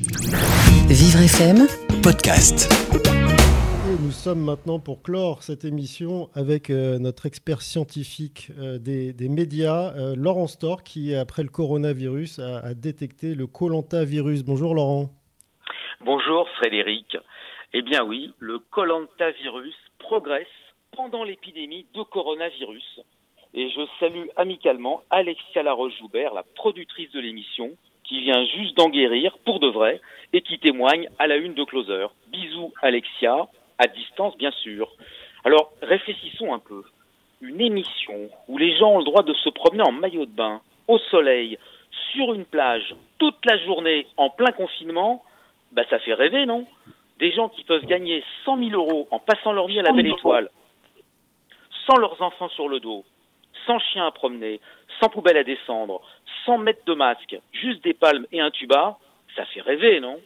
Vivre FM, podcast. Et nous sommes maintenant pour clore cette émission avec euh, notre expert scientifique euh, des, des médias, euh, Laurent Storr, qui, après le coronavirus, a, a détecté le Colanta-virus. Bonjour Laurent. Bonjour Frédéric. Eh bien oui, le Colanta-virus progresse pendant l'épidémie de coronavirus. Et je salue amicalement Alexia Laroche-Joubert, la productrice de l'émission, qui vient juste d'en guérir pour de vrai et qui témoigne à la une de Closer. Bisous Alexia, à distance bien sûr. Alors réfléchissons un peu. Une émission où les gens ont le droit de se promener en maillot de bain, au soleil, sur une plage, toute la journée, en plein confinement, bah ça fait rêver, non? Des gens qui peuvent gagner 100 000 euros en passant leur vie à la belle étoile, sans leurs enfants sur le dos, sans chien à promener, sans poubelle à descendre, sans mettre de masque, juste des palmes et un tuba, ça fait rêver, non?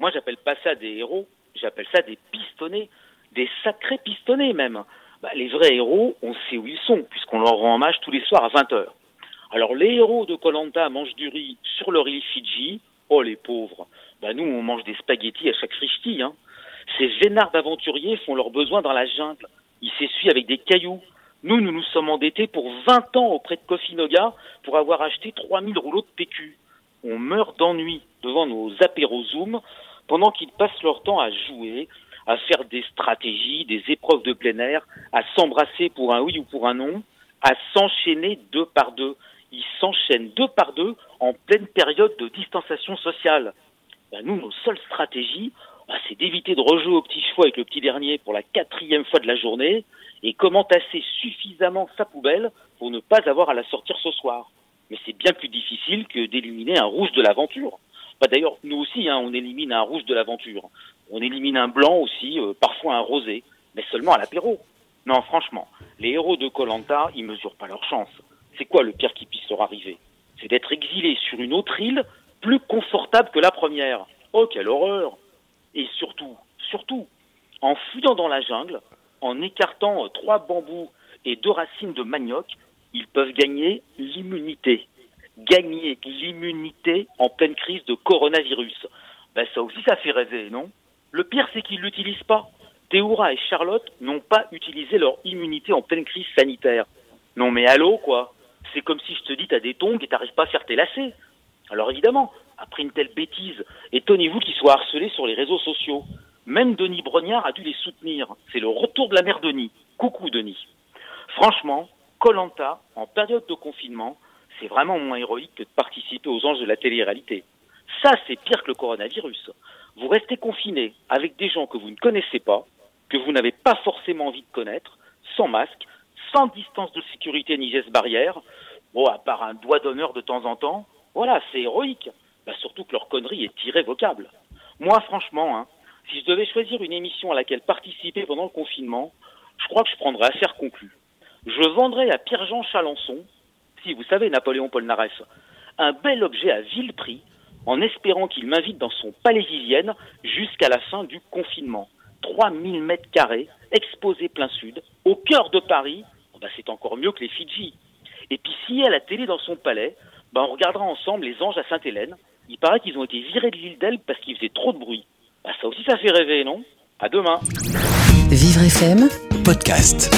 Moi, j'appelle pas ça des héros, j'appelle ça des pistonnés, des sacrés pistonnés même. Bah, les vrais héros, on sait où ils sont, puisqu'on leur rend hommage tous les soirs à 20h. Alors, les héros de Colanta mangent du riz sur leur île Fidji. Oh, les pauvres. Bah, nous, on mange des spaghettis à chaque frichti, hein. Ces vénards d'aventuriers font leurs besoins dans la jungle. Ils s'essuient avec des cailloux. Nous, nous nous sommes endettés pour 20 ans auprès de Kofinoga pour avoir acheté 3000 rouleaux de PQ. On meurt d'ennui devant nos apéros Zoom pendant qu'ils passent leur temps à jouer, à faire des stratégies, des épreuves de plein air, à s'embrasser pour un oui ou pour un non, à s'enchaîner deux par deux. Ils s'enchaînent deux par deux en pleine période de distanciation sociale. Ben nous, nos seules stratégies, ben c'est d'éviter de rejouer au petit choix avec le petit dernier pour la quatrième fois de la journée et comment tasser suffisamment sa poubelle pour ne pas avoir à la sortir ce soir? Mais c'est bien plus difficile que d'éliminer un rouge de l'aventure. Bah D'ailleurs, nous aussi, hein, on élimine un rouge de l'aventure. On élimine un blanc aussi, euh, parfois un rosé, mais seulement à l'apéro. Non, franchement, les héros de Colanta, ils mesurent pas leur chance. C'est quoi le pire qui puisse leur arriver? C'est d'être exilés sur une autre île plus confortable que la première. Oh, quelle horreur Et surtout, surtout, en fuyant dans la jungle, en écartant euh, trois bambous et deux racines de manioc, ils peuvent gagner l'immunité. Gagner l'immunité en pleine crise de coronavirus. Ben ça aussi, ça fait rêver, non? Le pire, c'est qu'ils l'utilisent pas. Théoura et Charlotte n'ont pas utilisé leur immunité en pleine crise sanitaire. Non mais allô, quoi? C'est comme si je te dis t'as des tongs et t'arrives pas à faire tes lacets. Alors évidemment, après une telle bêtise, étonnez-vous qu'ils soient harcelés sur les réseaux sociaux. Même Denis Brognard a dû les soutenir. C'est le retour de la mère Denis. Coucou Denis. Franchement, Colanta, en période de confinement, c'est vraiment moins héroïque que de participer aux anges de la télé-réalité. Ça, c'est pire que le coronavirus. Vous restez confiné avec des gens que vous ne connaissez pas, que vous n'avez pas forcément envie de connaître, sans masque, sans distance de sécurité ni geste barrière, bon, à part un doigt d'honneur de temps en temps, voilà, c'est héroïque. Bah, surtout que leur connerie est irrévocable. Moi, franchement, hein, si je devais choisir une émission à laquelle participer pendant le confinement, je crois que je prendrais affaire conclue. Je vendrais à Pierre-Jean Chalençon, si vous savez Napoléon Polnareff, un bel objet à vil prix, en espérant qu'il m'invite dans son palais Vivienne jusqu'à la fin du confinement. 3000 mètres carrés, exposé plein sud, au cœur de Paris, oh bah c'est encore mieux que les Fidji. Et puis s'il y a la télé dans son palais, bah on regardera ensemble les anges à Sainte-Hélène. Il paraît qu'ils ont été virés de l'île d'Elbe parce qu'ils faisaient trop de bruit. Bah ça aussi ça fait rêver, non? À demain Vivre FM, Podcast.